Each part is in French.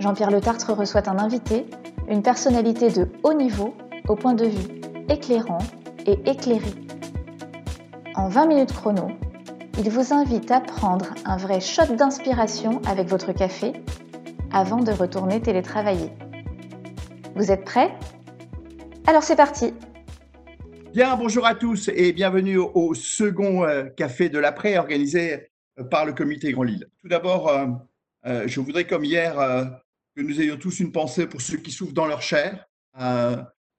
Jean-Pierre Le Tartre reçoit un invité, une personnalité de haut niveau, au point de vue éclairant et éclairé. En 20 minutes chrono, il vous invite à prendre un vrai shot d'inspiration avec votre café avant de retourner télétravailler. Vous êtes prêts? Alors c'est parti Bien, bonjour à tous et bienvenue au, second euh, café de l'après organisé euh, par le comité Grand Lille. Tout d'abord, euh, je voudrais comme hier que nous ayons tous une pensée pour ceux qui souffrent dans leur chair euh,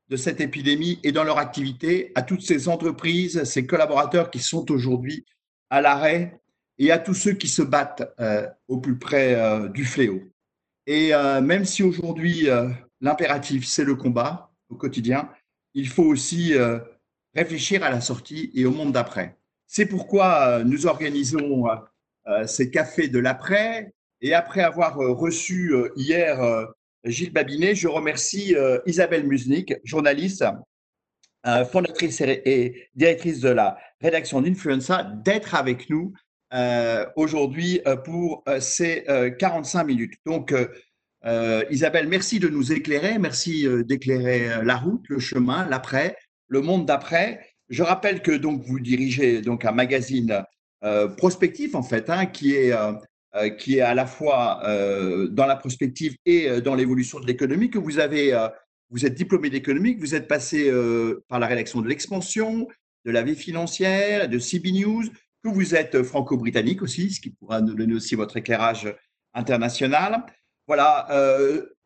de cette épidémie et dans leur activité, à toutes ces entreprises, ces collaborateurs qui sont aujourd'hui à l'arrêt et à tous ceux qui se battent euh, au plus près euh, du fléau. Et même si aujourd'hui l'impératif, c'est le combat au quotidien, il faut aussi réfléchir à la sortie et au monde d'après. C'est pourquoi nous organisons ces cafés de l'après et après avoir euh, reçu euh, hier euh, Gilles Babinet, je remercie Isabelle Musnik, journaliste, fondatrice et directrice de la rédaction d'Influenza, d'être avec nous aujourd'hui pour ces 45 minutes. Donc, Isabelle, merci de nous éclairer, merci d'éclairer la route, le chemin, l'après, le monde d'après. Je rappelle que donc vous dirigez donc un magazine prospectif en fait, hein, qui est qui est à la fois euh, dans la prospective et euh, dans l'évolution de l'économie, que vous avez, vous êtes diplômé d'économie, que vous êtes passé par la rédaction de l'expansion, de la vie financière, de CB News, que vous êtes franco-britannique aussi, ce qui pourra nous donner aussi votre éclairage international. Voilà,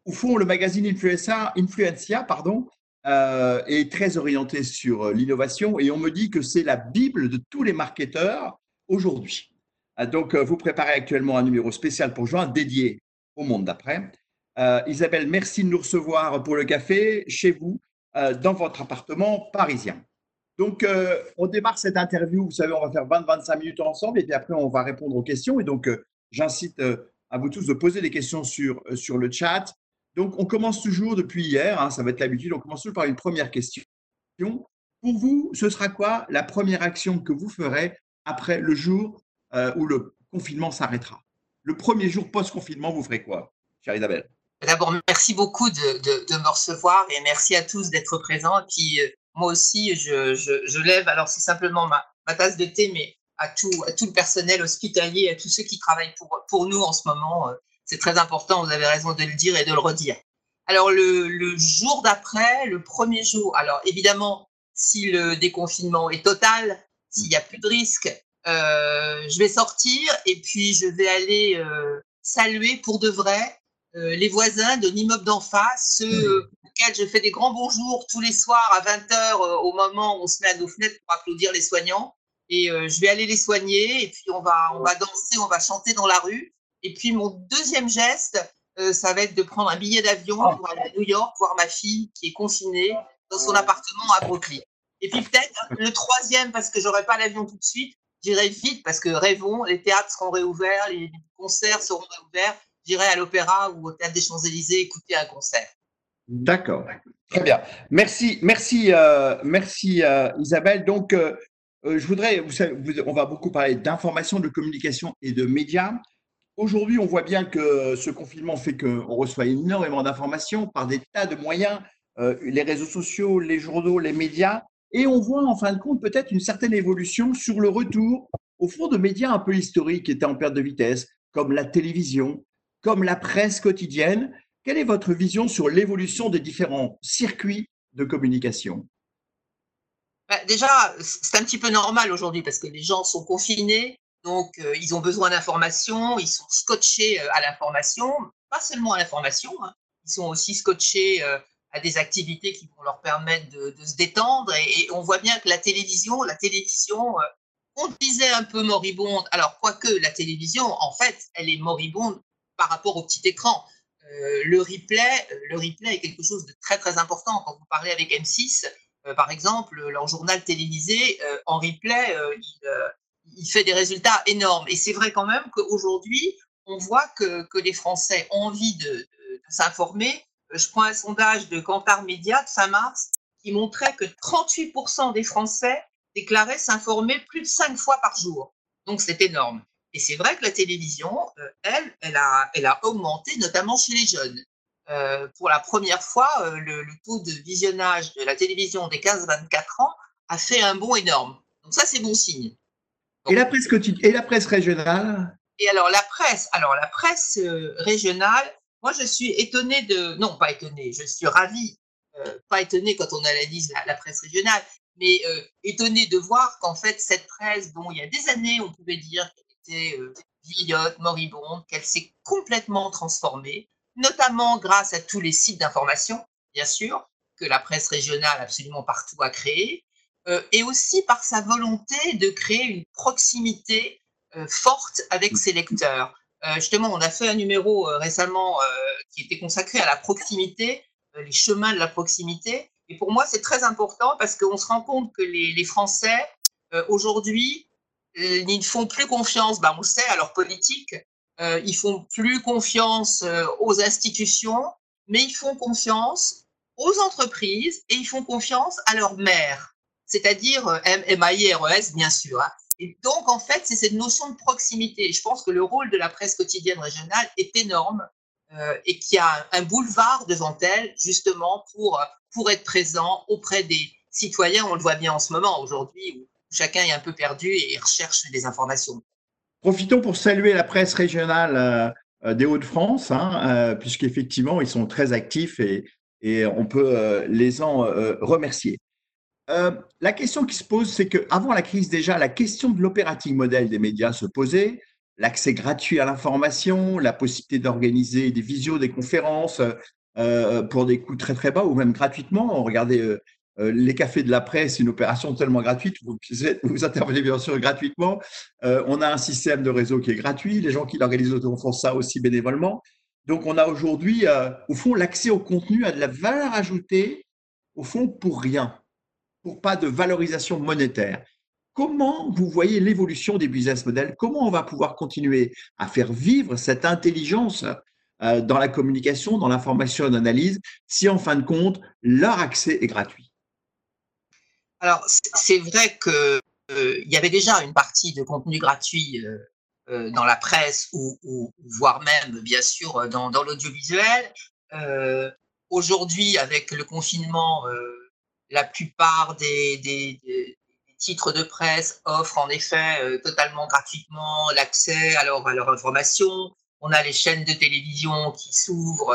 au fond, le magazine Influencia, Influencia pardon, est très orienté sur l'innovation et on me dit que c'est la Bible de tous les marketeurs aujourd'hui. Ah, donc, euh, vous préparez actuellement un numéro spécial pour juin dédié au monde d'après. Euh, Isabelle, merci de nous recevoir pour le café chez vous, euh, dans votre appartement parisien. Donc, on démarre cette interview. Vous savez, on va faire 20-25 minutes ensemble et puis après, on va répondre aux questions. Et donc, j'incite à vous tous de poser des questions sur, sur le chat. Donc, on commence toujours depuis hier, hein, ça va être l'habitude, on commence toujours par une première question. Pour vous, ce sera quoi la première action que vous ferez après le jour euh, où le confinement s'arrêtera. Le premier jour post-confinement, vous ferez quoi, chère Isabelle? D'abord, merci beaucoup de, me recevoir et merci à tous d'être présents. Et puis, euh, moi aussi, je, lève, alors c'est simplement ma, tasse de thé, mais à tout, le personnel hospitalier, à tous ceux qui travaillent pour, nous en ce moment. Euh, c'est très important, vous avez raison de le dire et de le redire. Alors, le, le jour d'après, le premier jour, alors évidemment, si le déconfinement est total, s'il n'y a plus de risque, je vais sortir et puis je vais aller euh, saluer pour de vrai euh, les voisins de l'immeuble d'en face, ceux auxquels je fais des grands bonjours tous les soirs à 20h au moment où on se met à nos fenêtres pour applaudir les soignants. Et je vais aller les soigner et puis on va, on va danser, on va chanter dans la rue. Et puis mon deuxième geste, ça va être de prendre un billet d'avion ah. pour aller à New York voir ma fille qui est confinée dans son appartement à Brooklyn. Et puis peut-être le troisième, parce que j'aurai pas l'avion tout de suite, J'irai vite parce que rêvons, les théâtres seront réouverts, les concerts seront réouverts. J'irai à l'Opéra ou au Théâtre des Champs-Élysées écouter un concert. D'accord. Très bien. Merci, merci, euh, merci euh, Isabelle. Donc, euh, je voudrais, vous savez, on va beaucoup parler d'information, de communication et de médias. Aujourd'hui, on voit bien que ce confinement fait qu'on reçoit énormément d'informations par des tas de moyens, les réseaux sociaux, les journaux, les médias. Et on voit en fin de compte peut-être une certaine évolution sur le retour au fond de médias un peu historiques qui étaient en perte de vitesse, comme la télévision, comme la presse quotidienne. Quelle est votre vision sur l'évolution des différents circuits de communication? Bah, Déjà, c'est un petit peu normal aujourd'hui parce que les gens sont confinés, donc euh, ils ont besoin d'informations, ils sont scotchés euh, à l'information, pas seulement à l'information, hein. ils sont aussi scotchés euh, à des activités qui vont leur permettre de, se détendre. Et, on voit bien que la télévision, la télévision, euh, on disait un peu moribonde. Alors, quoique la télévision, en fait, elle est moribonde par rapport au petit écran. Euh, le replay, le replay est quelque chose de très très important. Quand vous parlez avec M6, par exemple, leur journal télévisé en replay, il, fait des résultats énormes. Et c'est vrai quand même qu'aujourd'hui, on voit que, les Français ont envie de s'informer. Je prends un sondage de Cantar Média de fin mars qui montrait que 38% des Français déclaraient s'informer plus de cinq fois par jour. Donc c'est énorme. Et c'est vrai que la télévision, euh, elle, elle a, elle a augmenté, notamment chez les jeunes. Euh, pour la première fois, euh, le, taux de visionnage de la télévision des 15-24 ans a fait un bond énorme. Donc ça, c'est bon signe. et la presse et la presse régionale? Et alors la presse, alors la presse régionale, moi je suis étonnée de, non pas étonnée, je suis ravie, pas étonnée quand on analyse la, la presse régionale, mais étonnée de voir qu'en fait cette presse, dont il y a des années on pouvait dire était euh, vieillotte, moribonde, qu'elle s'est complètement transformée, notamment grâce à tous les sites d'information, bien sûr, que la presse régionale absolument partout a créé, euh, et aussi par sa volonté de créer une proximité euh, forte avec ses lecteurs. Justement, on a fait un numéro récemment qui était consacré à la proximité, les chemins de la proximité. Et pour moi, c'est très important parce qu'on se rend compte que les, Français, aujourd'hui, ils ne font plus confiance, bah, on sait, à leur politique, euh, ils font plus confiance euh, aux institutions, mais ils font confiance aux entreprises et ils font confiance à leur maire, c'est-à-dire euh, M-I-R-E-S, bien sûr. Hein. Et donc, en fait, c'est cette notion de proximité. Je pense que le rôle de la presse quotidienne régionale est énorme euh, et qu'il y a un boulevard devant elle, justement, pour, pour être présent auprès des citoyens. On le voit bien en ce moment, aujourd'hui, chacun est un peu perdu et recherche des informations. Profitons pour saluer la presse régionale euh, euh, des Hauts-de-France, hein, puisqu'effectivement, ils sont très actifs et on peut les en remercier. La question qui se pose, c'est qu'avant la crise déjà, la question de l'operating model des médias se posait, l'accès gratuit à l'information, la possibilité d'organiser des visios, des conférences pour des coûts très très bas ou même gratuitement. Regardez euh, les cafés de la presse, une opération tellement gratuite, vous, intervenez bien sûr gratuitement. Euh, on a un système de réseau qui est gratuit, les gens qui l'organisent font ça aussi bénévolement. Donc on a aujourd'hui, euh, au fond, l'accès au contenu a de la valeur ajoutée, au fond, pour rien, pour pas de valorisation monétaire. Comment vous voyez l'évolution des business models? Comment on va pouvoir continuer à faire vivre cette intelligence dans la communication, dans l'information et l'analyse, si en fin de compte, leur accès est gratuit? Alors, c'est vrai qu'il euh, y avait déjà une partie de contenu gratuit euh, euh, dans la presse ou, voire même, bien sûr, dans, l'audiovisuel. Aujourd'hui, avec le confinement, la plupart des, titres de presse offrent en effet totalement gratuitement l'accès à leur, à leur information. On a les chaînes de télévision qui s'ouvrent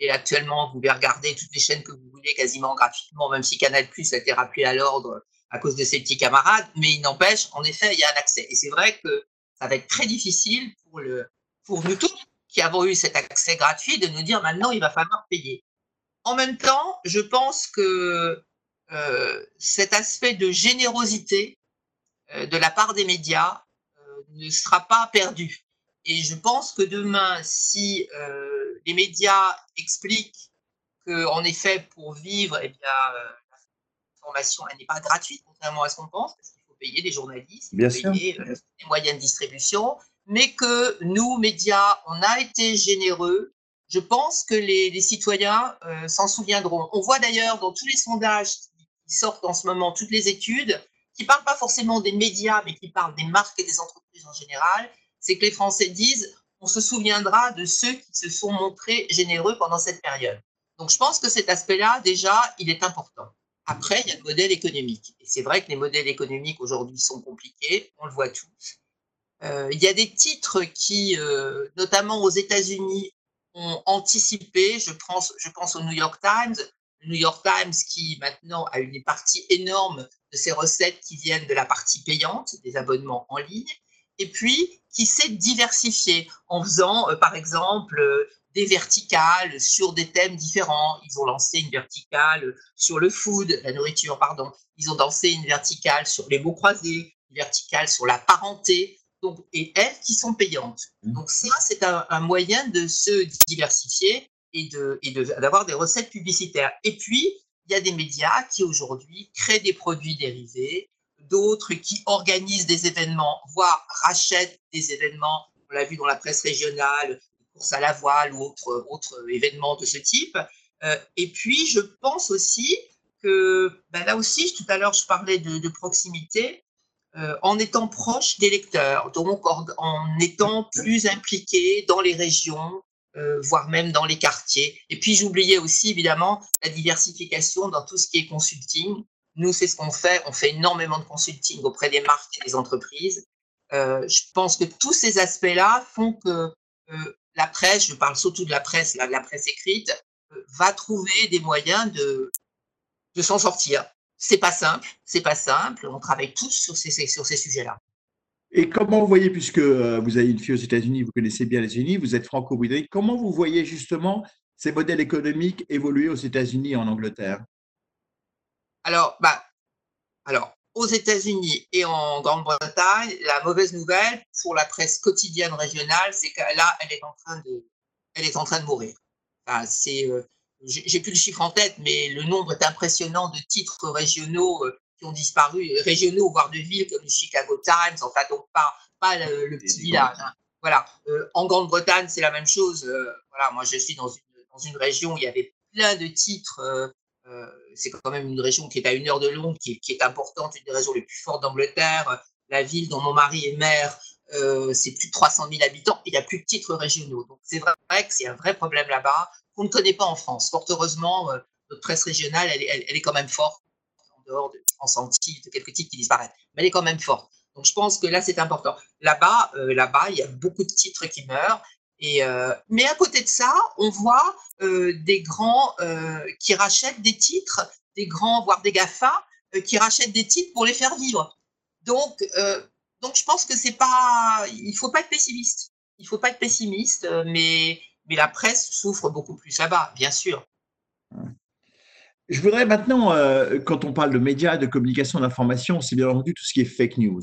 et actuellement, vous pouvez regarder toutes les chaînes que vous voulez quasiment gratuitement, même si Canal Plus a été rappelé à l'ordre à cause de ses petits camarades. Mais il n'empêche, en effet, il y a un accès. Et c'est vrai que ça va être très difficile pour, nous tous qui avons eu cet accès gratuit de nous dire maintenant, il va falloir payer. En même temps, je pense que euh, cet aspect de générosité euh, de la part des médias euh, ne sera pas perdu. Et je pense que demain, si les médias expliquent qu'en effet, pour vivre, eh bien, euh, la formation n'est pas gratuite, contrairement à ce qu'on pense, parce qu'il faut payer des journalistes, il faut payer euh, des moyens de distribution, mais que nous, médias, on a été généreux. Je pense que les, citoyens euh, s'en souviendront. On voit d'ailleurs dans tous les sondages qui sortent en ce moment, toutes les études, qui ne parlent pas forcément des médias, mais qui parlent des marques et des entreprises en général, c'est que les Français disent on se souviendra de ceux qui se sont montrés généreux pendant cette période. Donc je pense que cet aspect-là, déjà, il est important. Après, il y a le modèle économique. Et c'est vrai que les modèles économiques aujourd'hui sont compliqués, on le voit tous. Euh, il y a des titres qui, euh, notamment aux États-Unis, ont anticipé. Je pense, je pense au New York Times. New York Times qui maintenant a une partie énorme de ses recettes qui viennent de la partie payante, des abonnements en ligne et puis qui s'est diversifié en faisant, euh, par exemple, euh, des verticales sur des thèmes différents. Ils ont lancé une verticale sur le food, la nourriture, pardon. Ils ont lancé une verticale sur les mots croisés, une verticale sur la parenté. donc, et elles qui sont payantes. Mmh. Donc ça, c'est un, moyen de se diversifier et d'avoir de, et des recettes publicitaires. Et puis, il y a des médias qui aujourd'hui créent des produits dérivés, d'autres qui organisent des événements, voire rachètent des événements. On l'a vu dans la presse régionale, course à la voile ou autres autre événements de ce type. Euh, et puis, je pense aussi que ben là aussi, tout à l'heure, je parlais de, proximité. Euh, en étant proche des lecteurs, donc en, étant plus impliqué dans les régions, euh, voire même dans les quartiers. Et puis j'oubliais aussi évidemment la diversification dans tout ce qui est consulting. Nous, c'est ce qu'on fait. On fait énormément de consulting auprès des marques et des entreprises. Euh, je pense que tous ces aspects-là font que la presse, je parle surtout de la presse, la presse écrite, va trouver des moyens de, de s'en sortir c'est pas simple, c'est pas simple. On travaille tous sur ces, sur ces sujets-là. Et comment vous voyez, puisque euh, vous avez une fille aux États-Unis, vous connaissez bien les États-Unis, vous êtes franco-britannique, comment vous voyez justement ces modèles économiques évoluer aux États-Unis et en Angleterre? Alors, bah, alors, aux États-Unis et en Grande-Bretagne, la mauvaise nouvelle pour la presse quotidienne régionale, c'est que là, elle est en train de, elle est en train de mourir. Enfin, c'est, euh, j'ai plus le chiffre en tête, mais le nombre est impressionnant de titres régionaux euh, qui ont disparu, régionaux voire de villes comme le Chicago Times, enfin donc pas, pas le, petit village. Hein. Voilà. Euh, en Grande-Bretagne, c'est la même chose. Euh, voilà, moi je suis dans une, dans une région où il y avait plein de titres. c'est quand même une région qui est à une heure de Londres, qui, qui est importante, une des régions les plus fortes d'Angleterre. La ville dont mon mari est maire, c'est plus de 300 000 habitants, il n'y a plus de titres régionaux. Donc c'est vrai que c'est un vrai problème là-bas qu'on ne connaît pas en France. Fort heureusement, euh, notre presse régionale, elle, est quand même forte, dehors de de quelques titres qui disparaissent, mais elle est quand même forte. Donc je pense que là, c'est important. Là-bas, euh, là-bas, il y a beaucoup de titres qui meurent. Et, euh, mais à côté de ça, on voit des grands qui rachètent des titres, des grands, voire des GAFA, qui rachètent des titres pour les faire vivre. Donc, donc je pense que c'est pas, il faut pas être pessimiste. Il faut pas être pessimiste, mais mais la presse souffre beaucoup plus là-bas, bien sûr. Je voudrais maintenant, euh, quand on parle de médias, de communication, d'information, c'est bien entendu tout ce qui est fake news.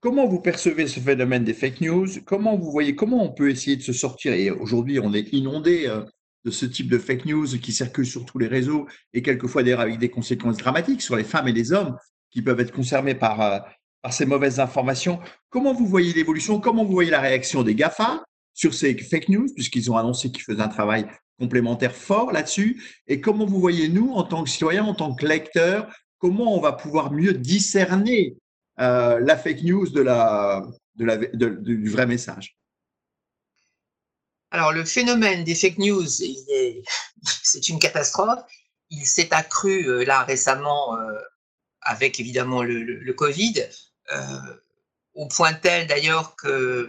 Comment vous percevez ce phénomène des fake news? Comment vous voyez, comment on peut essayer de se sortir? Et aujourd'hui, on est inondé euh, de ce type de fake news qui circulent sur tous les réseaux et quelquefois d'ailleurs avec des conséquences dramatiques sur les femmes et les hommes qui peuvent être concernés par, euh, par ces mauvaises informations. Comment vous voyez l'évolution? Comment vous voyez la réaction des GAFA sur ces fake news, puisqu'ils ont annoncé qu'ils faisaient un travail complémentaire fort là-dessus. Et comment vous voyez, nous, en tant que citoyens, en tant que lecteurs, comment on va pouvoir mieux discerner euh, la fake news de la, du vrai message? Alors, le phénomène des fake news, c'est une catastrophe. Il s'est accru euh, là récemment euh, avec évidemment le, le Covid, au point tel d'ailleurs que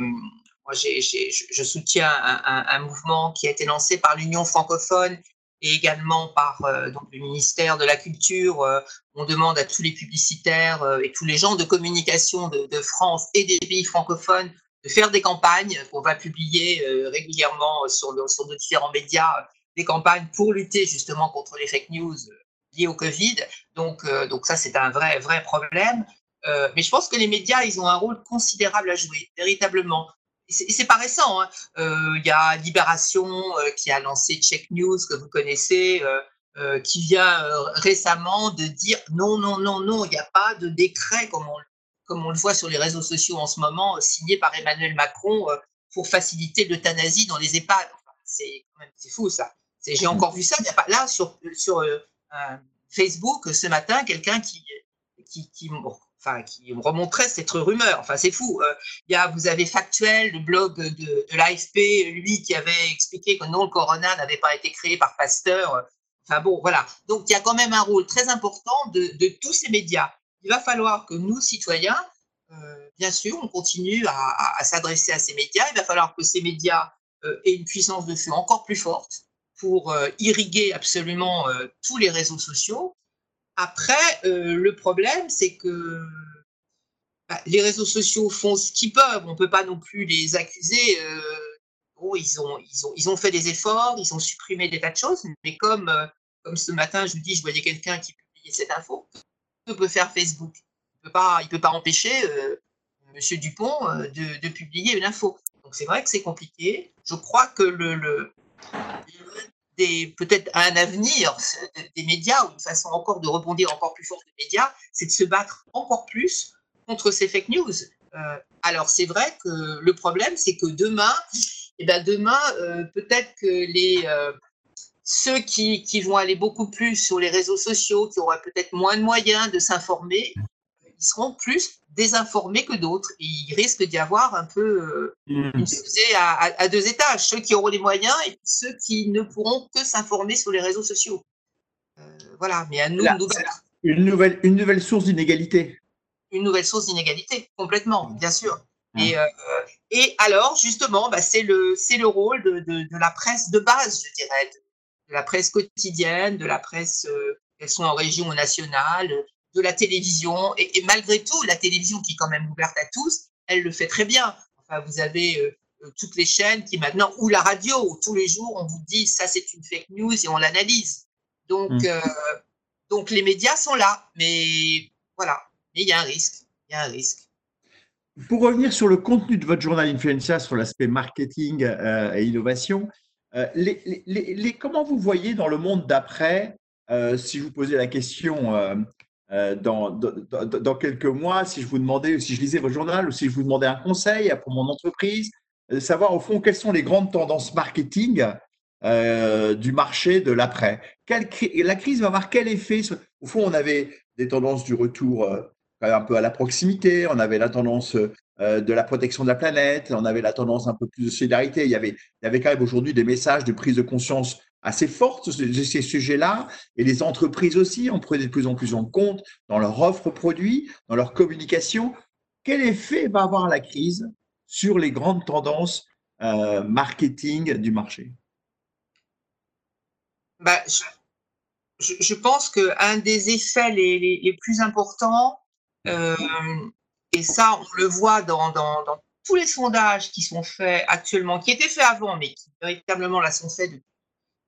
moi, je soutiens un, mouvement qui a été lancé par l'Union francophone et également par euh, donc, le ministère de la Culture. Euh, on demande à tous les publicitaires euh, et tous les gens de communication de, France et des pays francophones de faire des campagnes qu'on va publier régulièrement sur, sur nos différents médias, des campagnes pour lutter justement contre les fake news liées au Covid. Donc, donc ça, c'est un vrai, vrai problème. mais je pense que les médias, ils ont un rôle considérable à jouer, véritablement c'est pas récent. Hein. Euh, il y a Libération euh, qui a lancé Check News, que vous connaissez, euh, qui vient récemment de dire non, non, non, non, il n'y a pas de décret, comme on, comme on le voit sur les réseaux sociaux en ce moment, signé par Emmanuel Macron pour faciliter l'euthanasie dans les EHPAD. c'est fou ça. J'ai encore vu ça. A pas, là, sur, sur Facebook, ce matin, quelqu'un qui, qui, qui enfin, qui me remontrait cette rumeur. Enfin, c'est fou. Euh, y a, vous avez Factuel, le blog de, l'AFP, lui qui avait expliqué que non, le corona n'avait pas été créé par Pasteur. Enfin bon, voilà. Donc, il y a quand même un rôle très important de, tous ces médias. Il va falloir que nous, citoyens, euh, bien sûr, on continue à, s'adresser à ces médias. Il va falloir que ces médias euh, aient une puissance de feu encore plus forte pour irriguer absolument tous les réseaux sociaux après, euh, le problème, c'est que bah, les réseaux sociaux font ce qu'ils peuvent. On ne peut pas non plus les accuser. Euh, oh, ils, ont, ils, ont, ils ont fait des efforts, ils ont supprimé des tas de choses, mais comme, euh, comme ce matin, je vous dis, je voyais quelqu'un qui publiait cette info, que peut faire Facebook Il ne peut, pas, peut pas empêcher M. Dupont de, publier une info. Donc c'est vrai que c'est compliqué. Je crois que le peut-être un avenir des médias, ou une façon encore de rebondir encore plus fort des médias, c'est de se battre encore plus contre ces fake news. alors c'est vrai que le problème, c'est que demain, eh ben demain, peut-être que les, ceux qui, qui, vont aller beaucoup plus sur les réseaux sociaux, qui auront peut-être moins de moyens de s'informer, ils seront plus désinformés que d'autres. il risque d'y avoir un peu euh, mmh. une société à, deux étages, ceux qui auront les moyens et ceux qui ne pourront que s'informer sur les réseaux sociaux. Euh, voilà, mais à nous, nous une nouvelle, une nouvelle source d'inégalité. Une nouvelle source d'inégalité, complètement, bien sûr. Et, euh, et alors, justement, bah, c'est le, le rôle de, de, de, la presse de base, je dirais, de la presse quotidienne, de la presse, euh, qu'elle soit en région ou nationale, de la télévision. Et, malgré tout, la télévision qui est quand même ouverte à tous, elle le fait très bien. Enfin, vous avez euh, euh, toutes les chaînes qui maintenant, ou la radio, où tous les jours on vous dit ça c'est une fake news et on l'analyse. Donc, mmh. donc les médias sont là, mais voilà, mais il y a un risque. Il y a un risque. Pour revenir sur le contenu de votre journal Influencia, sur l'aspect marketing et innovation, euh, les, comment vous voyez dans le monde d'après, euh, si je vous posais la question euh, dans, quelques mois, si je vous demandais, si je lisais votre journal ou si je vous demandais un conseil pour mon entreprise, savoir au fond quelles sont les grandes tendances marketing du marché de l'après. La crise va avoir quel effet Au fond, on avait des tendances du retour un peu à la proximité, on avait la tendance euh, de la protection de la planète, on avait la tendance un peu plus de solidarité. Il y avait, il y avait quand même aujourd'hui des messages de prise de conscience assez fortes de ces sujets-là, et les entreprises aussi en prenaient de plus en plus en compte dans leur offre produit, dans leur communication. Quel effet va avoir la crise sur les grandes tendances euh, marketing du marché? Bah, je, je, pense qu'un des effets les, plus importants, euh, et ça, on le voit dans, tous les sondages qui sont faits actuellement, qui étaient faits avant, mais qui véritablement là sont faits depuis,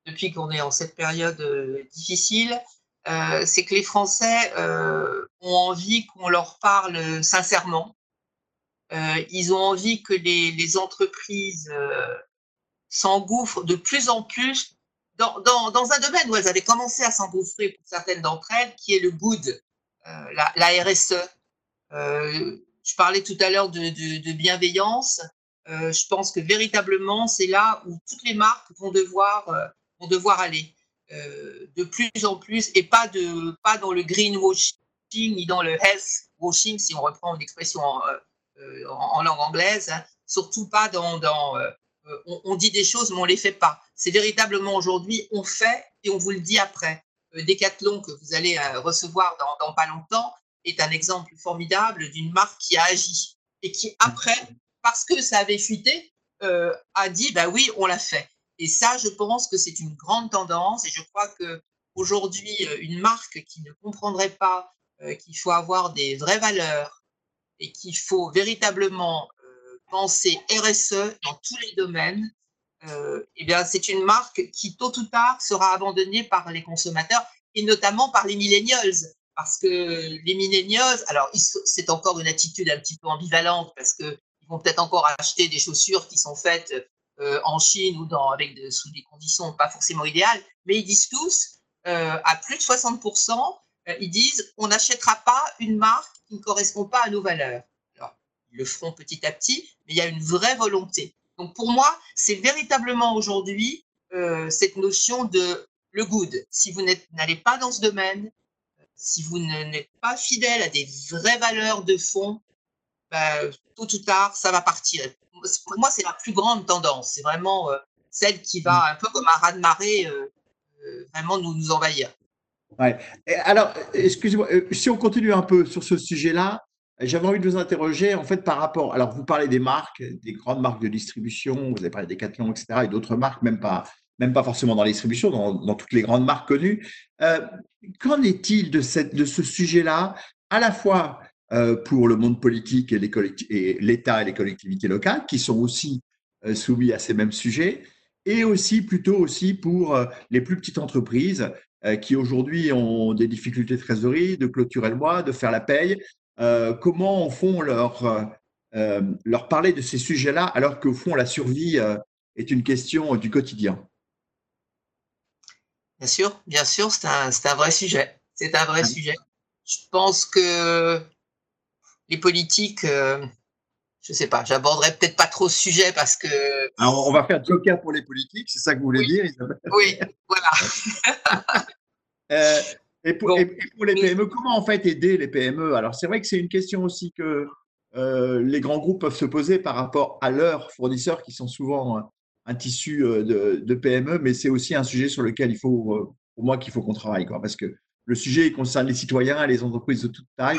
depuis qu'on est en cette période euh, difficile, euh, c'est que les Français euh, ont envie qu'on leur parle sincèrement. Ils ont envie que les, entreprises s'engouffrent de plus en plus dans, un domaine où elles avaient commencé à s'engouffrer pour certaines d'entre elles, qui est le good, la, RSE. Je parlais tout à l'heure de, bienveillance. Je pense que véritablement, c'est là où toutes les marques vont devoir, devoir aller de plus en plus et pas, de, pas dans le greenwashing ni dans le health washing, si on reprend une expression en, langue anglaise, hein. surtout pas dans, dans on, dit des choses mais on les fait pas. C'est véritablement aujourd'hui on fait et on vous le dit après. Decathlon que vous allez recevoir dans, pas longtemps, est un exemple formidable d'une marque qui a agi et qui, après, parce que ça avait fuité, euh, a dit bah oui, on l'a fait. Et ça, je pense que c'est une grande tendance et je crois que aujourd'hui, euh, une marque qui ne comprendrait pas euh, qu'il faut avoir des vraies valeurs et qu'il faut véritablement penser RSE dans tous les domaines, eh bien, c'est une marque qui, tôt ou tard, sera abandonnée par les consommateurs et notamment par les millennials. Parce que les millennials, alors c'est encore une attitude un petit peu ambivalente parce qu'ils vont peut-être encore acheter des chaussures qui sont faites euh, en Chine ou dans, avec sous des conditions pas forcément idéales, mais ils disent tous, euh, à plus de 60%, euh, ils disent on n'achètera pas une marque qui ne correspond pas à nos valeurs. Alors, ils le feront petit à petit, mais il y a une vraie volonté. Donc pour moi, c'est véritablement aujourd'hui cette notion de le good. Si vous n'allez pas dans ce domaine, si vous n'êtes pas fidèle à des vraies valeurs de fond, ben, tôt ou tard, ça va partir. Pour moi, c'est la plus grande tendance. C'est vraiment euh, celle qui va, mm. un peu comme un raz-de-marée, euh, euh, vraiment nous, nous envahir. Ouais. alors, excusez-moi, si on continue un peu sur ce sujet-là, j'avais envie de vous interroger en fait par rapport. Alors, vous parlez des marques, des grandes marques de distribution, vous avez parlé des Decathlon, etc., et d'autres marques, même pas, même pas forcément dans la distribution, dans, toutes les grandes marques connues. Qu'en est-il de, cette, de ce sujet-là, à la fois pour le monde politique et l'État et les collectivités locales, qui sont aussi euh, soumis à ces mêmes sujets, et aussi plutôt aussi pour les plus petites entreprises qui aujourd'hui ont des difficultés de trésorerie, de clôturer le mois, de faire la paye. comment font leur leur parler de ces sujets-là, alors qu'au fond, la survie est une question du quotidien? Bien sûr, bien sûr, c'est un, un, vrai sujet. C'est un vrai ah. sujet. Je pense que les politiques, euh, je ne sais pas, j'aborderai peut-être pas trop ce sujet parce que. Alors, on va faire joker pour les politiques, c'est ça que vous voulez dire, Isabelle? Oui, voilà. Euh, et, pour, les PME, comment en fait aider les PME Alors, c'est vrai que c'est une question aussi que euh, les grands groupes peuvent se poser par rapport à leurs fournisseurs qui sont souvent un tissu de, PME, mais c'est aussi un sujet sur lequel il faut, pour moi, qu'il faut qu'on travaille, quoi, parce que le sujet concerne les citoyens, les entreprises de toute taille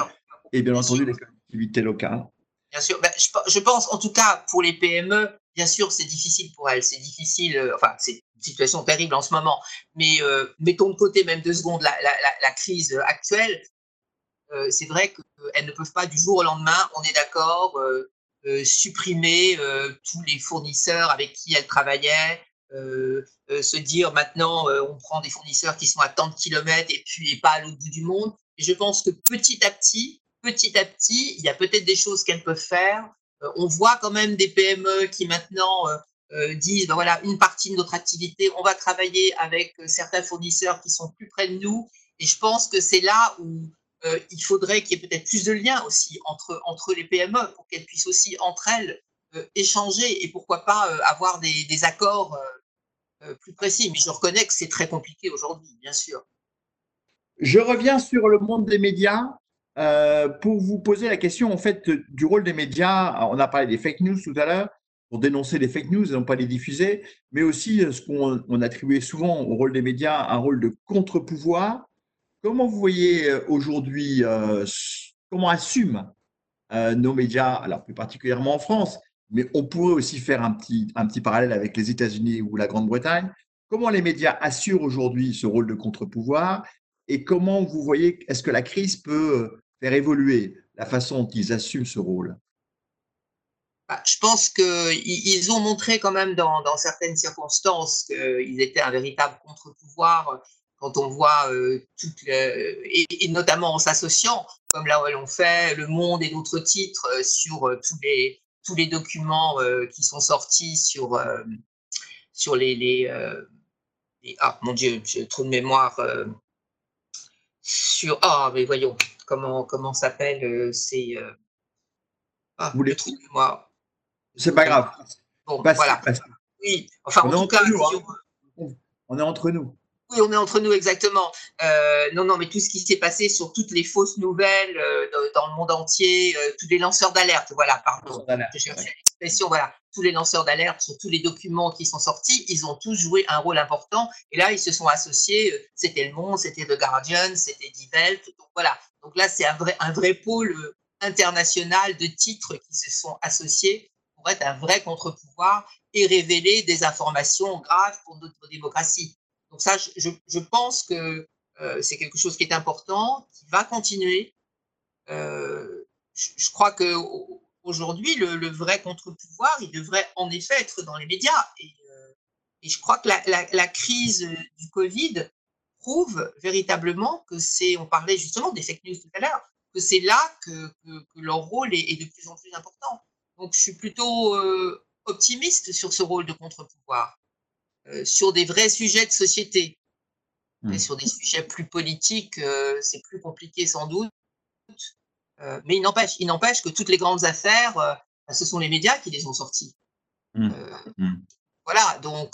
et bien entendu les collectivités locales. Bien sûr, ben, je, pense en tout cas pour les PME, bien sûr c'est difficile pour elles, c'est difficile, euh, enfin c'est une situation terrible en ce moment, mais euh, mettons de côté même deux secondes la, crise actuelle, euh, c'est vrai qu'elles ne peuvent pas du jour au lendemain, on est d'accord, supprimer tous les fournisseurs avec qui elles travaillaient, se dire maintenant on prend des fournisseurs qui sont à tant de kilomètres et puis pas à l'autre bout du monde. Et je pense que petit à petit, petit à petit, il y a peut-être des choses qu'elles peuvent faire. on voit quand même des PME qui maintenant disent ben voilà une partie de notre activité, on va travailler avec certains fournisseurs qui sont plus près de nous. Et je pense que c'est là où il faudrait qu'il y ait peut-être plus de liens aussi entre, entre les PME pour qu'elles puissent aussi entre elles échanger et pourquoi pas avoir des, accords euh, plus précis. Mais je reconnais que c'est très compliqué aujourd'hui, bien sûr. Je reviens sur le monde des médias euh, pour vous poser la question en fait du rôle des médias. On a parlé des fake news tout à l'heure pour dénoncer les fake news et non pas les diffuser, mais aussi euh, ce qu'on attribuait souvent au rôle des médias, un rôle de contre-pouvoir. Comment vous voyez aujourd'hui, comment assument nos médias, alors plus particulièrement en France, mais on pourrait aussi faire un petit, un petit parallèle avec les États-Unis ou la Grande-Bretagne. Comment les médias assurent aujourd'hui ce rôle de contre-pouvoir et comment vous voyez, est-ce que la crise peut faire évoluer la façon dont ils assument ce rôle bah, je pense qu'ils ont montré quand même dans, certaines circonstances qu'ils étaient un véritable contre-pouvoir quand on voit, euh, et, notamment en s'associant, comme là où l'on fait, Le Monde et d'autres titres euh, sur euh, tous les, tous les documents euh, qui sont sortis sur, euh, sur les, les, euh, Ah, mon Dieu, j'ai trop de mémoire. sur. Ah, mais voyons, comment, comment s'appelle ces. Ah, Vous les trouvez moi. C'est pas grave. Bon, voilà. Oui, enfin, en tout cas. Hein. On est entre nous. Oui, on est entre nous exactement. Euh, non, non, mais tout ce qui s'est passé sur toutes les fausses nouvelles euh, dans le monde entier, euh, tous les lanceurs d'alerte, voilà, pardon, je l'expression, voilà, tous les lanceurs d'alerte sur tous les documents qui sont sortis, ils ont tous joué un rôle important. Et là, ils se sont associés. C'était Le Monde, c'était The Guardian, c'était Die Welt. Donc voilà. Donc là, c'est un vrai, un vrai pôle international de titres qui se sont associés pour être un vrai contre-pouvoir et révéler des informations graves pour notre démocratie. Donc ça, je, pense que euh, c'est quelque chose qui est important, qui va continuer. Euh, je, crois que aujourd'hui, le, vrai contre-pouvoir, il devrait en effet être dans les médias. Et, euh, je crois que la, crise du Covid prouve véritablement que c'est, on parlait justement des fake news tout à l'heure, que c'est là que, leur rôle est, de plus en plus important. Donc je suis plutôt optimiste sur ce rôle de contre-pouvoir. Euh, sur des vrais sujets de société. Mais hmm. sur des sujets plus politiques, euh, c'est plus compliqué sans doute. Euh, mais il n'empêche, il n'empêche que toutes les grandes affaires, bah, ce sont les médias qui les ont sorties. Hmm. Hmm. Voilà, donc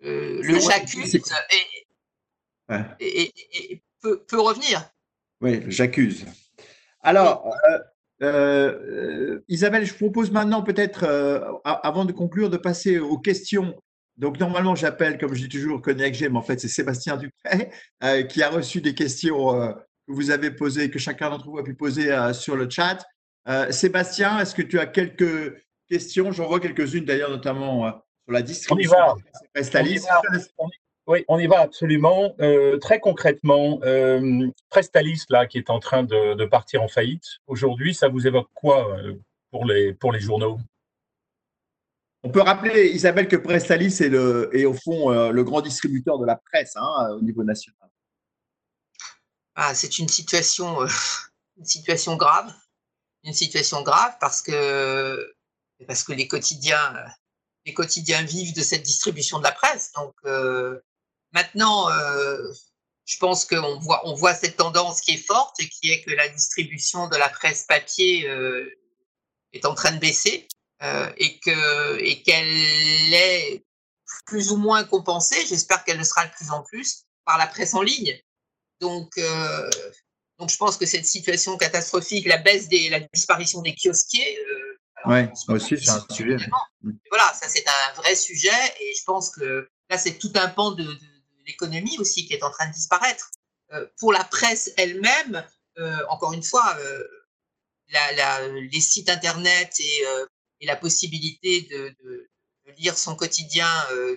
le j'accuse et, peut, peut, revenir. Oui, j'accuse. Alors, Isabelle, je propose maintenant peut-être, avant de conclure, de passer aux questions donc, normalement, j'appelle, comme je dis toujours, Cognac G, mais en fait, c'est Sébastien Dupré euh, qui a reçu des questions euh, que vous avez posées, que chacun d'entre vous a pu poser euh, sur le chat. Sébastien, est-ce que tu as quelques questions? J'en vois quelques-unes d'ailleurs, notamment sur la distribution. On y va. Oui, on y va absolument. très concrètement, Prestalis, là, qui est en train de, de partir en faillite, aujourd'hui, ça vous évoque quoi pour, les, pour les journaux? On peut rappeler, Isabelle, que Prestalis est, le, au fond euh, le grand distributeur de la presse hein, au niveau national. Ah, c'est une situation, euh, une situation grave. une situation grave parce que, parce que les quotidiens, les quotidiens vivent de cette distribution de la presse. Donc maintenant, je pense qu'on voit, on voit cette tendance qui est forte et qui est que la distribution de la presse papier est en train de baisser et que et qu'elle est plus ou moins compensée. J'espère qu'elle le sera de plus en plus par la presse en ligne. Donc, euh, donc je pense que cette situation catastrophique, la baisse des, la disparition des kiosquiers. Euh, oui, aussi c'est un sujet. Voilà, ça c'est un vrai sujet et je pense que là c'est tout un pan de, l'économie aussi qui est en train de disparaître. Euh, pour la presse elle-même, encore une fois, la, les sites internet et, et la possibilité de, de, lire son quotidien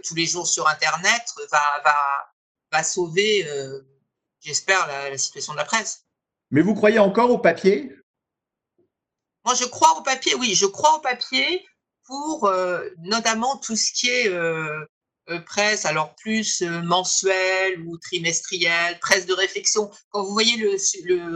tous les jours sur internet va, va, va sauver j'espère, la, situation de la presse. Mais vous croyez encore au papier? Moi, je crois au papier, oui, je crois au papier pour euh, notamment tout ce qui est euh, euh, presse, alors plus mensuel ou trimestriel, presse de réflexion. Quand vous voyez le,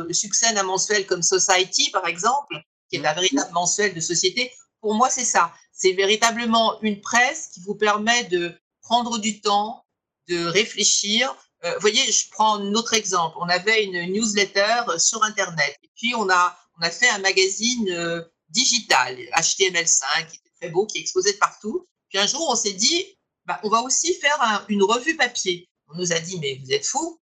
le succès d'un mensuel comme Society, par exemple, qui est un véritable mensuel de société, pour moi, c'est ça. C'est véritablement une presse qui vous permet de prendre du temps, de réfléchir, euh, vous voyez, je prends un autre exemple. On avait une newsletter sur Internet et puis on a, on a fait un magazine euh, digital, HTML5, qui était très beau, qui exposait de partout. Puis un jour, on s'est dit, bah, on va aussi faire une revue papier. On nous a dit, mais vous êtes fous,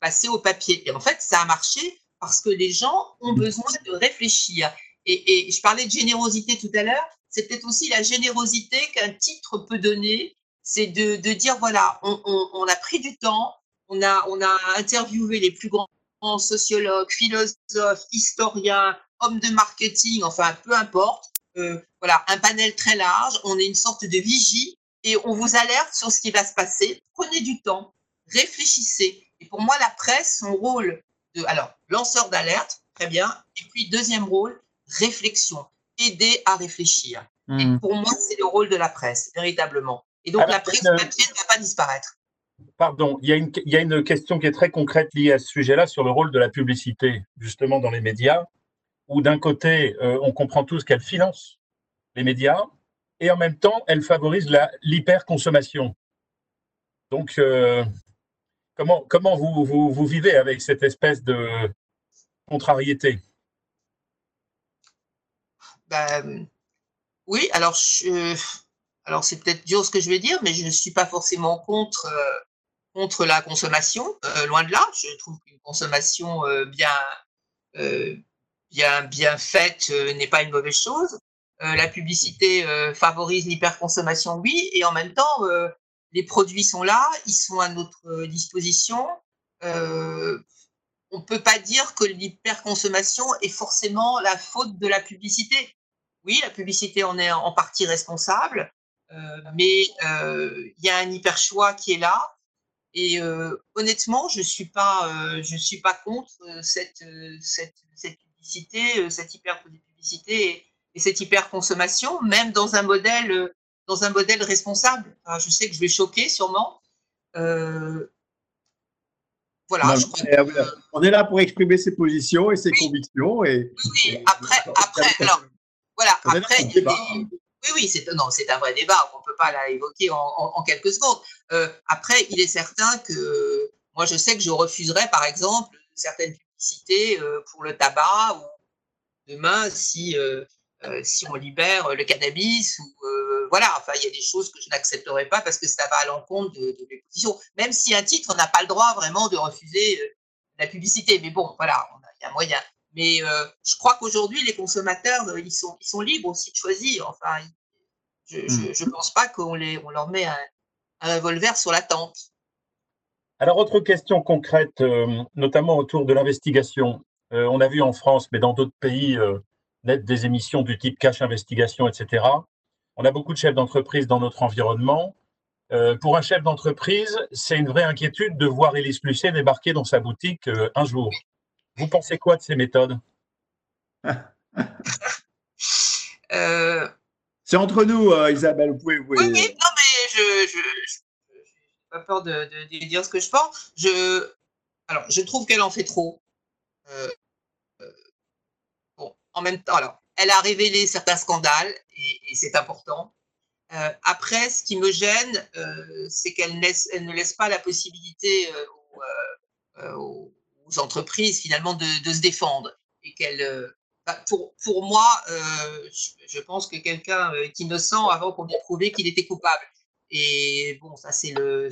passez au papier. Et en fait, ça a marché parce que les gens ont besoin de réfléchir. Et, je parlais de générosité tout à l'heure, c'est peut-être aussi la générosité qu'un titre peut donner, c'est de, dire, voilà, on, a pris du temps, on a, on a interviewé les plus grands sociologues, philosophes, historiens, hommes de marketing, enfin peu importe. Euh, voilà, un panel très large. On est une sorte de vigie et on vous alerte sur ce qui va se passer. Prenez du temps, réfléchissez. Et pour moi, la presse, son rôle de, alors, lanceur d'alerte, très bien. Et puis, deuxième rôle, réflexion, aider à réfléchir. Et hmm. pour moi, c'est le rôle de la presse, véritablement. Et donc, la presse papier ne va pas disparaître. Pardon, il y, a une, il y, a une, question qui est très concrète liée à ce sujet-là sur le rôle de la publicité, justement, dans les médias, où d'un côté, euh, on comprend tous qu'elle finance les médias, et en même temps, elle favorise l'hyperconsommation. Donc, euh, comment, vous, vivez avec cette espèce de contrariété? Ben, Oui, alors c'est peut-être dur ce que je vais dire, mais je ne suis pas forcément contre, euh, contre la consommation, euh, loin de là. Je trouve qu'une consommation bien, bien, bien faite n'est pas une mauvaise chose. La publicité favorise l'hyperconsommation, oui, et en même temps, les produits sont là, ils sont à notre disposition. on ne peut pas dire que l'hyperconsommation est forcément la faute de la publicité. Oui, la publicité en est en partie responsable, euh, mais euh, il y a un hyper choix qui est là. Et euh, honnêtement, je suis pas, suis pas contre cette, cette, cette publicité, cette hyper publicité et, cette hyper consommation, même dans un modèle, dans un modèle responsable. je sais que je vais choquer sûrement. voilà. on est là pour exprimer ses positions et ses convictions. Et, oui, après, après, alors, voilà, après, oui, oui, c'est non, c'est un vrai débat. On ne peut pas l'évoquer en, en, quelques secondes. Euh, après, il est certain que moi, je sais que je refuserais, par exemple, certaines publicités euh, pour le tabac ou demain si euh, si on libère le cannabis ou voilà. Enfin, il y a des choses que je n'accepterai pas parce que ça va à l'encontre de, de mes positions. Même si un titre n'a pas le droit vraiment de refuser la publicité, mais bon, voilà, il y a moyen. Mais euh, je crois qu'aujourd'hui, les consommateurs, euh, ils sont, ils sont libres aussi de choisir. Enfin, je ne hmm. pense pas qu'on on leur met un, revolver sur la tente. Alors, autre question concrète, euh, notamment autour de l'investigation. on a vu en France, mais dans d'autres pays, des émissions du type cash investigation, etc. On a beaucoup de chefs d'entreprise dans notre environnement. pour un chef d'entreprise, c'est une vraie inquiétude de voir Élise Lucet débarquer dans sa boutique un jour. Vous pensez quoi de ces méthodes? Euh, C'est entre nous, euh, Isabelle. Vous pouvez, Oui, non, mais je n'ai pas peur de, dire ce que je pense. Je, alors, je trouve qu'elle en fait trop. Euh, en même temps, alors, elle a révélé certains scandales et, c'est important. Euh, après, ce qui me gêne, euh, c'est qu'elle ne laisse pas la possibilité aux, entreprises finalement de, se défendre et qu'elle pour, pour moi, je, pense que quelqu'un est innocent avant qu'on ait prouvé qu'il était coupable. Et bon, ça c'est le,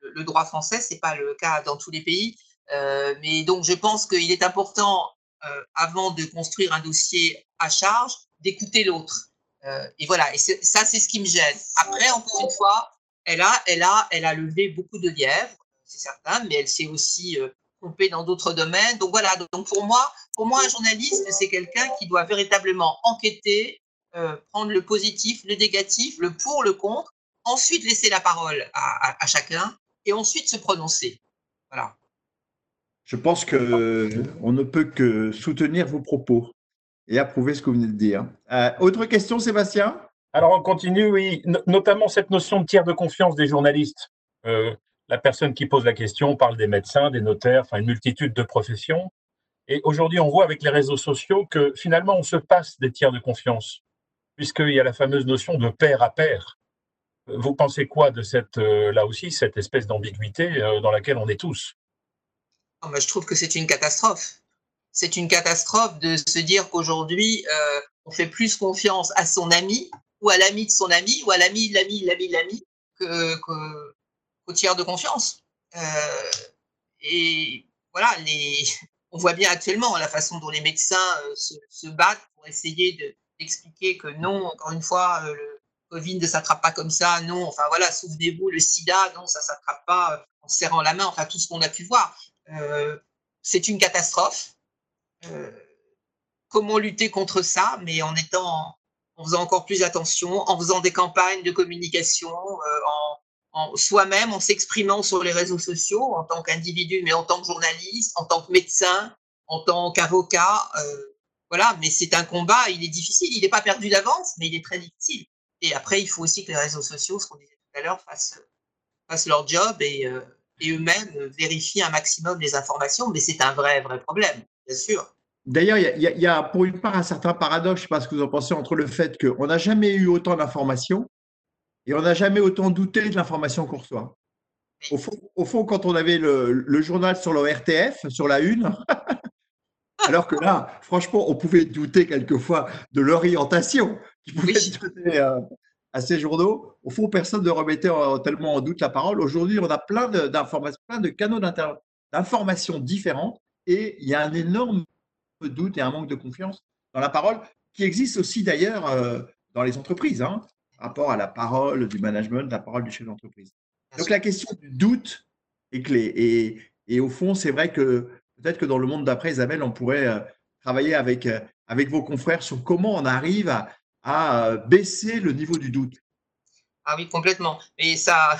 le, droit français, c'est pas le cas dans tous les pays. Euh, mais donc, je pense qu'il est important, euh, avant de construire un dossier à charge, d'écouter l'autre. Euh, et voilà, et ça, c'est ce qui me gêne. Après, encore une fois, elle a, elle a, elle a levé beaucoup de lièvres, c'est certain, mais elle s'est aussi trompée dans d'autres domaines. Donc voilà, donc pour moi, pour moi, un journaliste, c'est quelqu'un qui doit véritablement enquêter, prendre le positif, le négatif, le pour, le contre, ensuite laisser la parole à, à chacun et ensuite se prononcer. Voilà. Je pense qu'on ne peut que soutenir vos propos et approuver ce que vous venez de dire. Euh, autre question, Sébastien? Alors, on continue, oui, notamment cette notion de tiers de confiance des journalistes. Euh, la personne qui pose la question parle des médecins, des notaires, enfin une multitude de professions. Et aujourd'hui, on voit avec les réseaux sociaux que finalement, on se passe des tiers de confiance, puisqu'il y a la fameuse notion de pair à pair. Vous pensez quoi de cette, euh, là aussi, cette espèce d'ambiguïté dans laquelle on est tous? Je trouve que c'est une catastrophe. C'est une catastrophe de se dire qu'aujourd'hui, euh, on fait plus confiance à son ami ou à l'ami de son ami ou à l'ami de l'ami de l'ami de l'ami qu'au tiers de confiance. Euh, et voilà, on voit bien actuellement la façon dont les médecins euh, se, battent pour essayer d'expliquer que non, encore une fois, le Covid ne s'attrape pas comme ça, non, enfin voilà, souvenez-vous, le sida, non, ça ne s'attrape pas en serrant la main, enfin tout ce qu'on a pu voir. Euh, c'est une catastrophe. Euh, comment lutter contre ça Mais en étant, en faisant encore plus attention, en faisant des campagnes de communication, euh, en, soi-même, en s'exprimant sur les réseaux sociaux en tant qu'individu, mais en tant que journaliste, en tant que médecin, en tant qu'avocat. voilà, mais c'est un combat, il est difficile, il n'est pas perdu d'avance, mais il est très difficile. Et après, il faut aussi que les réseaux sociaux, ce qu'on disait tout à l'heure, fassent, leur job et, et eux-mêmes vérifient un maximum les informations, mais c'est un vrai, vrai problème, bien sûr. D'ailleurs, il y, a pour une part un certain paradoxe, je ne sais pas ce que vous en pensez, entre le fait qu'on n'a jamais eu autant d'informations et on n'a jamais autant douté de l'information qu'on reçoit. Au fond, quand on avait le, journal sur le RTF, sur la une, alors que là, franchement, on pouvait douter quelquefois de l'orientation qui pouvait oui. Euh, à ces journaux, au fond, personne ne remettait tellement en doute la parole. Aujourd'hui, on a plein d'informations, plein de canaux d'informations différentes et il y a un énorme doute et un manque de confiance dans la parole qui existe aussi d'ailleurs euh, dans les entreprises, hein, rapport à la parole du management, la parole du chef d'entreprise. Donc la question du doute est clé. Et, et au fond, c'est vrai que peut-être que dans le monde d'après, Isabelle, on pourrait euh, travailler avec, euh, avec vos confrères sur comment on arrive à, à euh, baisser le niveau du doute. Ah oui, complètement. Et ça,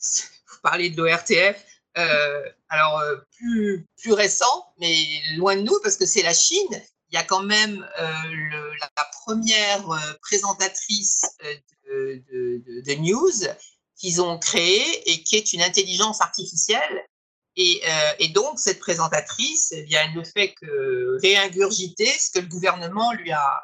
vous parlez de l'ORTF, euh, alors euh, plus, plus récent, mais loin de nous, parce que c'est la Chine. Il y a quand même la, première présentatrice de, news qu'ils ont créée et qui est une intelligence artificielle. Et, et donc, cette présentatrice, eh bien, elle ne fait que réingurgiter ce que le gouvernement lui a,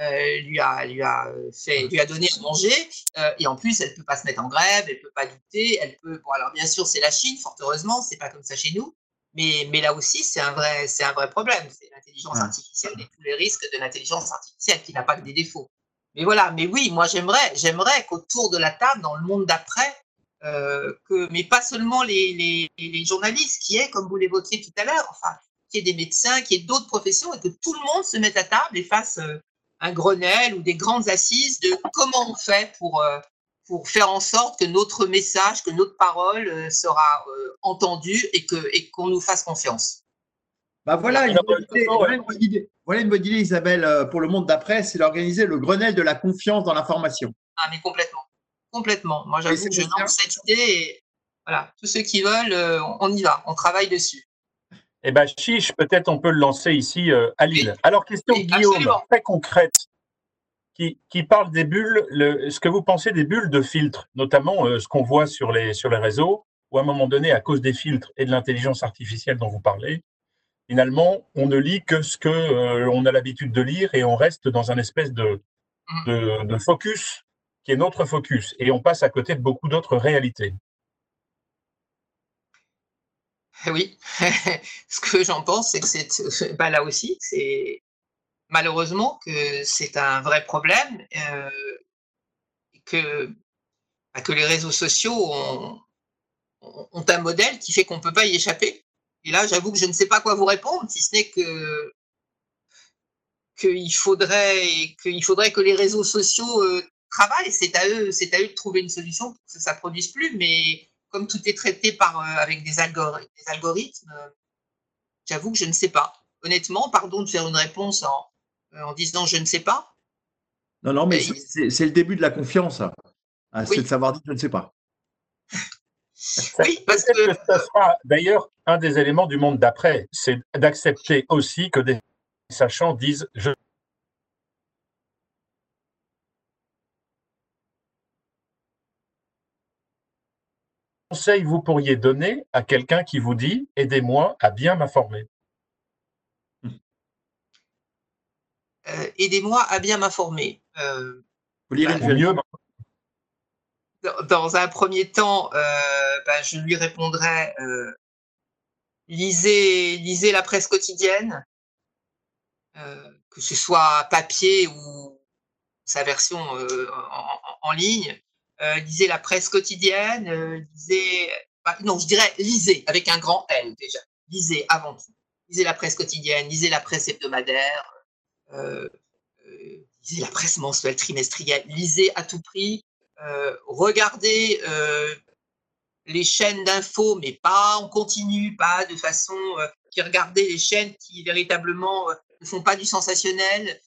euh, lui a lui a fait lui a donné à manger euh, et en plus elle peut pas se mettre en grève elle peut pas douter elle peut bon alors bien sûr c'est la Chine fort heureusement c'est pas comme ça chez nous mais mais là aussi c'est un vrai c'est un vrai problème c'est l'intelligence artificielle et tous les risques de l'intelligence artificielle qui n'a pas que des défauts. Mais voilà mais oui moi j'aimerais j'aimerais qu'autour de la table dans le monde d'après euh, que mais pas seulement les, les, les journalistes qui est comme vous l'évoquiez tout à l'heure enfin qu'il y ait des médecins, qu'il y ait d'autres professions et que tout le monde se mette à table et fasse un Grenelle ou des grandes assises de comment on fait pour, euh, pour faire en sorte que notre message, que notre parole euh, sera euh, entendue et qu'on et qu'on nous fasse confiance. Bah voilà, une bonne idée, voilà, une bonne idée, Isabelle, pour le monde d'après, c'est d'organiser le Grenelle de la confiance dans l'information. Ah, mais complètement. Complètement. Moi, j'avoue que je lance cette idée et voilà, tous ceux qui veulent, on y va, on travaille dessus. Eh bien, chiche, peut-être on peut le lancer ici euh, à Lille. Alors, question Guillaume, très concrète, qui, parle des bulles, ce que vous pensez des bulles de filtres, notamment euh, ce qu'on voit sur les, sur les réseaux, où à un moment donné, à cause des filtres et de l'intelligence artificielle dont vous parlez, finalement, on ne lit que ce que euh, a l'habitude de lire et on reste dans un espèce de, mm. de, focus qui est notre focus et on passe à côté de beaucoup d'autres réalités. Oui, ce que j'en pense, c'est que bah, là aussi, malheureusement que c'est un vrai problème, euh, que, bah, les réseaux sociaux ont, ont un modèle qui fait qu'on ne peut pas y échapper. Et là, j'avoue que je ne sais pas quoi vous répondre, si ce n'est que qu'il faudrait qu'il faudrait que les réseaux sociaux euh, travaillent. C'est à eux, c'est à eux de trouver une solution pour que ça ne produise plus. Mais comme tout est traité par euh, avec des, algorithmes, euh, j'avoue que je ne sais pas. Honnêtement, pardon de faire une réponse en, en disant je ne sais pas. Non, non, mais, c'est le début de la confiance. Hein. Ah, c'est de savoir dire je ne sais pas. Oui, parce que. Ce sera d'ailleurs un des éléments du monde d'après, c'est d'accepter aussi que des sachants disent je conseil vous pourriez donner à quelqu'un qui vous dit aidez-moi à bien m'informer? Euh, Aidez-moi à bien m'informer. Euh, bah, mieux dans un premier temps, euh, ben, je lui répondrai euh, lisez, lisez la presse quotidienne, euh, que ce soit papier ou sa version en, ligne. Lisez la presse quotidienne, lisez. Bah, non, je dirais lisez avec un grand L déjà. Lisez avant tout. Lisez la presse quotidienne, lisez la presse hebdomadaire, lisez la presse mensuelle, trimestrielle, lisez à tout prix euh, regardez euh, les chaînes d'infos, mais pas en continu, pas de façon euh, qui regardez les chaînes qui véritablement ne font pas du sensationnel,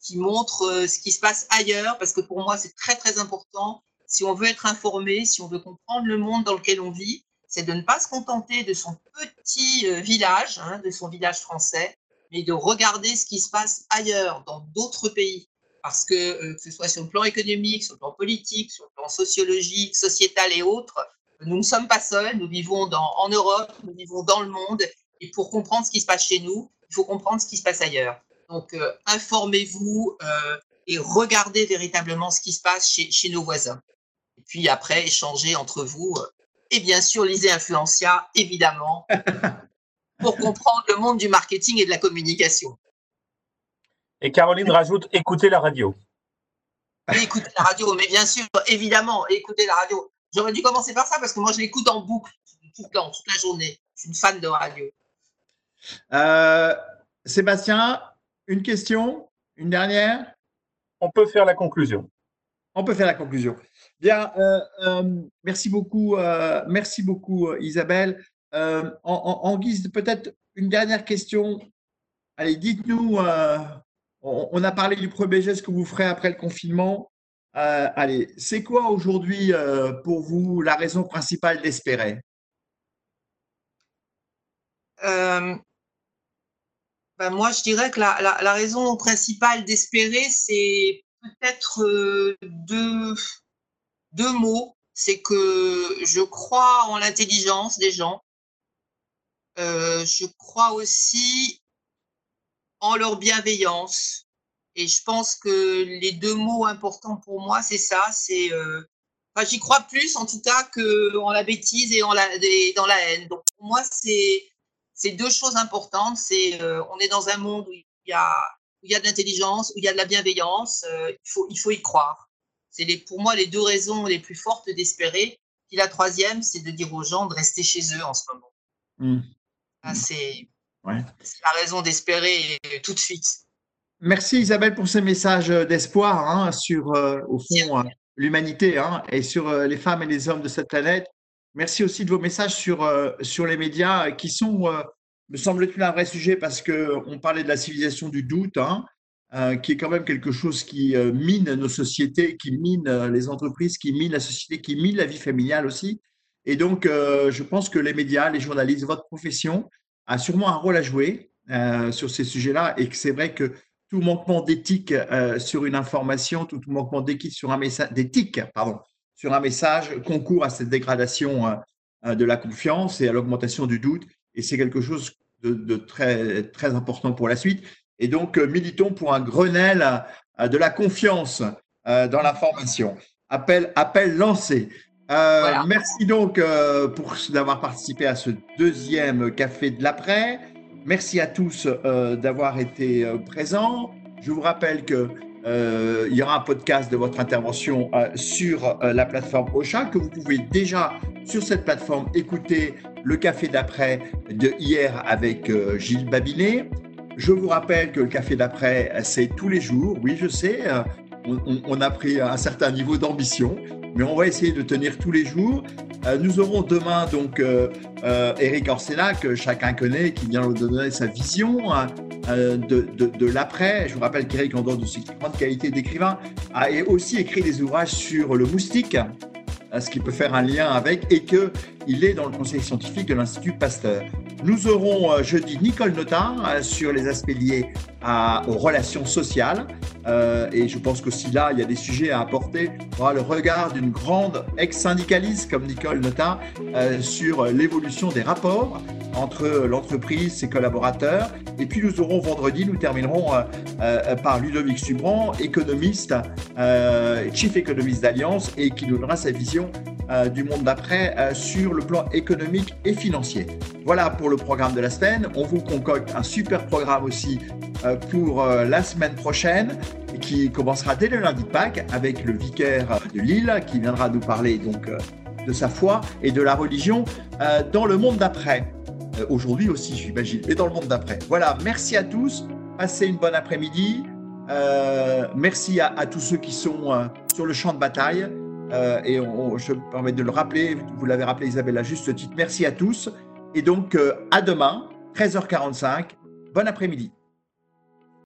qui montrent ce qui se passe ailleurs, parce que pour moi c'est très très important. Si on veut être informé, si on veut comprendre le monde dans lequel on vit, c'est de ne pas se contenter de son petit village, hein, de son village français, mais de regarder ce qui se passe ailleurs, dans d'autres pays parce que, euh, que ce soit sur le plan économique, sur le plan politique, sur le plan sociologique, sociétal et autres, nous ne sommes pas seuls, nous vivons dans, en Europe, nous vivons dans le monde, et pour comprendre ce qui se passe chez nous, il faut comprendre ce qui se passe ailleurs. Donc, euh, informez-vous euh, et regardez véritablement ce qui se passe chez, chez, nos voisins. Et puis après, échangez entre vous. et bien sûr, lisez Influencia, évidemment, pour comprendre le monde du marketing et de la communication. Et Caroline rajoute écoutez la radio. Oui, écoutez la radio, mais bien sûr, évidemment, écoutez la radio. J'aurais dû commencer par ça parce que moi, je l'écoute en boucle tout le temps, toute la journée. Je suis une fan de radio. Euh, Sébastien, une question, une dernière? On peut faire la conclusion. On peut faire la conclusion. Bien, euh, euh, merci beaucoup, merci beaucoup Isabelle. En, en, guise de peut-être une dernière question, allez, dites-nous on, a parlé du premier geste que vous ferez après le confinement. Euh, allez, c'est quoi aujourd'hui euh, pour vous la raison principale d'espérer? Euh, ben Moi, je dirais que la, raison principale d'espérer, c'est peut-être deux, deux mots. C'est que je crois en l'intelligence des gens. je crois aussi en leur bienveillance. Et je pense que les deux mots importants pour moi, c'est ça. C'est, euh, j'y crois plus en tout cas que en la bêtise et, en la, dans la haine. Donc pour moi, c'est c'est deux choses importantes. C'est euh, on est dans un monde où il y a où il y a de l'intelligence, où il y a de la bienveillance. Euh, il faut il faut y croire. C'est les, pour moi les deux raisons les plus fortes d'espérer. Puis la troisième, c'est de dire aux gens de rester chez eux en ce moment. Mmh. c'est c'est la raison d'espérer tout de suite. Merci Isabelle pour ces messages d'espoir hein, sur, euh, au fond, euh, l'humanité hein, et sur euh, les femmes et les hommes de cette planète. Merci aussi de vos messages sur, sur les médias qui sont, me semble-t-il, un vrai sujet parce qu'on parlait de la civilisation du doute, hein, qui est quand même quelque chose qui mine nos sociétés, qui mine les entreprises, qui mine la société, qui mine la vie familiale aussi. Et donc, je pense que les médias, les journalistes, votre profession, a sûrement un rôle à jouer euh, sur ces sujets-là et que c'est vrai que tout manquement d'éthique euh, sur une information, tout, manquement d'éthique sur un message, d'éthique, pardon, sur un message concourt à cette dégradation euh, de la confiance et à l'augmentation du doute. Et c'est quelque chose de, très, très important pour la suite. Et donc, militons pour un Grenelle de la confiance dans l'information. Appel, appel lancé. Merci donc pour d'avoir participé à ce deuxième café de l'après. Merci à tous d'avoir été présents. Je vous rappelle que euh, il y aura un podcast de votre intervention euh, sur euh, la plateforme Ocha que vous pouvez déjà sur cette plateforme écouter le café d'après de hier avec Gilles Babinet. Je vous rappelle que le café d'après, c'est tous les jours. Oui, je sais, on, a pris un certain niveau d'ambition, mais on va essayer de tenir tous les jours. nous aurons demain donc Eric Orsena, que chacun connaît, qui vient nous donner sa vision. Hein, euh, de, l'après. Je vous rappelle qu'Eric, en dehors de ses grandes qualités d'écrivain, a aussi écrit des ouvrages sur le moustique, euh, ce qui peut faire un lien avec, et qu'il est dans le conseil scientifique de l'Institut Pasteur. Nous aurons euh, jeudi Nicole Notin sur les aspects liés aux relations sociales. et je pense qu'aussi là, il y a des sujets à apporter. On aura le regard d'une grande ex-syndicaliste comme Nicole Notin sur l'évolution des rapports entre l'entreprise, ses collaborateurs. Et puis nous aurons vendredi, nous terminerons euh, euh, par Ludovic Subran, économiste, euh, chief économiste d'Alliance, et qui donnera sa vision du monde d'après sur le plan économique et financier. Voilà pour le programme de la semaine. On vous concocte un super programme aussi pour la semaine prochaine qui commencera dès le lundi de Pâques avec le vicaire de Lille qui viendra nous parler donc de sa foi et de la religion dans le monde d'après. Euh, aujourd'hui aussi, j'imagine, et dans le monde d'après. Voilà, merci à tous. Passez une bonne après-midi. Euh, merci à, tous ceux qui sont euh, sur le champ de bataille. Et je me permets de le rappeler, vous l'avez rappelé Isabelle à juste titre. Merci à tous. Et donc, à demain, 13h45. Bon après-midi.